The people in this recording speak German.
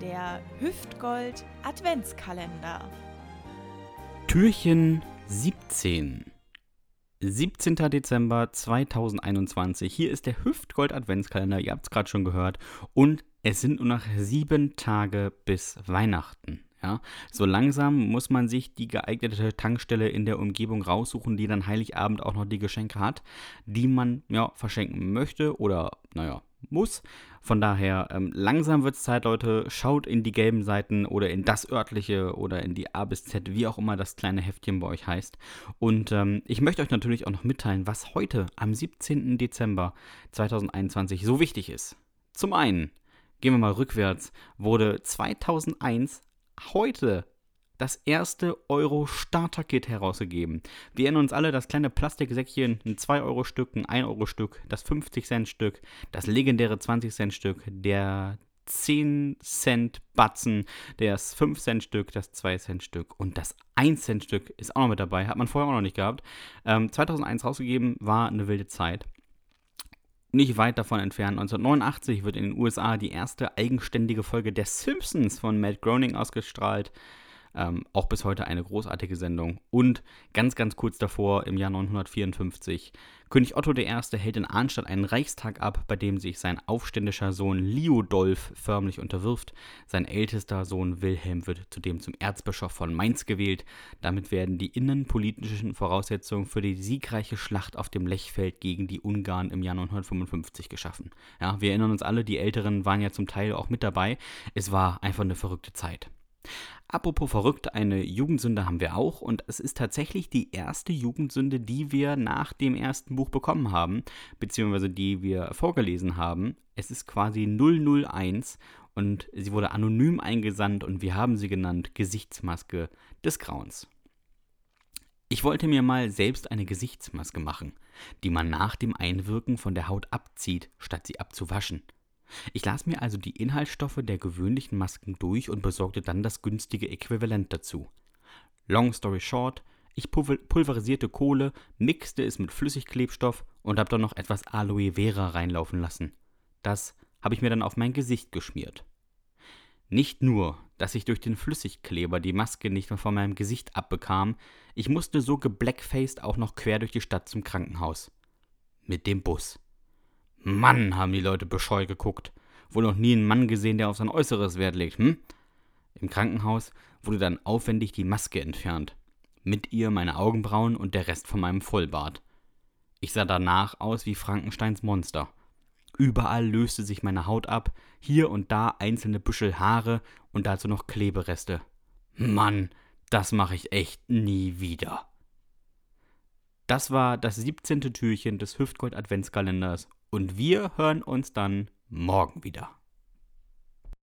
der Hüftgold Adventskalender. Türchen 17. 17. Dezember 2021. Hier ist der Hüftgold Adventskalender. Ihr habt es gerade schon gehört. Und es sind nur noch sieben Tage bis Weihnachten. Ja, so langsam muss man sich die geeignete Tankstelle in der Umgebung raussuchen, die dann Heiligabend auch noch die Geschenke hat, die man ja verschenken möchte oder naja, muss. Von daher, ähm, langsam wird es Zeit, Leute. Schaut in die gelben Seiten oder in das örtliche oder in die A bis Z, wie auch immer das kleine Heftchen bei euch heißt. Und ähm, ich möchte euch natürlich auch noch mitteilen, was heute am 17. Dezember 2021 so wichtig ist. Zum einen, gehen wir mal rückwärts, wurde 2001 heute das erste Euro-Starter-Kit herausgegeben. Wir erinnern uns alle, das kleine Plastiksäckchen, ein 2-Euro-Stück, ein 1-Euro-Stück, das 50-Cent-Stück, das legendäre 20-Cent-Stück, der 10-Cent-Batzen, das 5-Cent-Stück, das 2-Cent-Stück und das 1-Cent-Stück ist auch noch mit dabei. Hat man vorher auch noch nicht gehabt. Ähm, 2001 rausgegeben, war eine wilde Zeit nicht weit davon entfernt. 1989 wird in den USA die erste eigenständige Folge der Simpsons von Matt Groening ausgestrahlt. Ähm, auch bis heute eine großartige Sendung. Und ganz, ganz kurz davor, im Jahr 954, König Otto I. hält in Arnstadt einen Reichstag ab, bei dem sich sein aufständischer Sohn Liudolf förmlich unterwirft. Sein ältester Sohn Wilhelm wird zudem zum Erzbischof von Mainz gewählt. Damit werden die innenpolitischen Voraussetzungen für die siegreiche Schlacht auf dem Lechfeld gegen die Ungarn im Jahr 955 geschaffen. Ja, wir erinnern uns alle, die Älteren waren ja zum Teil auch mit dabei. Es war einfach eine verrückte Zeit. Apropos verrückt, eine Jugendsünde haben wir auch und es ist tatsächlich die erste Jugendsünde, die wir nach dem ersten Buch bekommen haben, beziehungsweise die wir vorgelesen haben. Es ist quasi 001 und sie wurde anonym eingesandt und wir haben sie genannt Gesichtsmaske des Grauens. Ich wollte mir mal selbst eine Gesichtsmaske machen, die man nach dem Einwirken von der Haut abzieht, statt sie abzuwaschen. Ich las mir also die Inhaltsstoffe der gewöhnlichen Masken durch und besorgte dann das günstige Äquivalent dazu. Long story short, ich pulverisierte Kohle, mixte es mit Flüssigklebstoff und habe dann noch etwas Aloe Vera reinlaufen lassen. Das habe ich mir dann auf mein Gesicht geschmiert. Nicht nur, dass ich durch den Flüssigkleber die Maske nicht mehr von meinem Gesicht abbekam, ich musste so geblackfaced auch noch quer durch die Stadt zum Krankenhaus. Mit dem Bus. Mann, haben die Leute bescheu geguckt. Wohl noch nie einen Mann gesehen, der auf sein Äußeres Wert legt, hm? Im Krankenhaus wurde dann aufwendig die Maske entfernt. Mit ihr meine Augenbrauen und der Rest von meinem Vollbart. Ich sah danach aus wie Frankensteins Monster. Überall löste sich meine Haut ab, hier und da einzelne Büschel Haare und dazu noch Klebereste. Mann, das mache ich echt nie wieder. Das war das 17. Türchen des Hüftgold Adventskalenders und wir hören uns dann morgen wieder.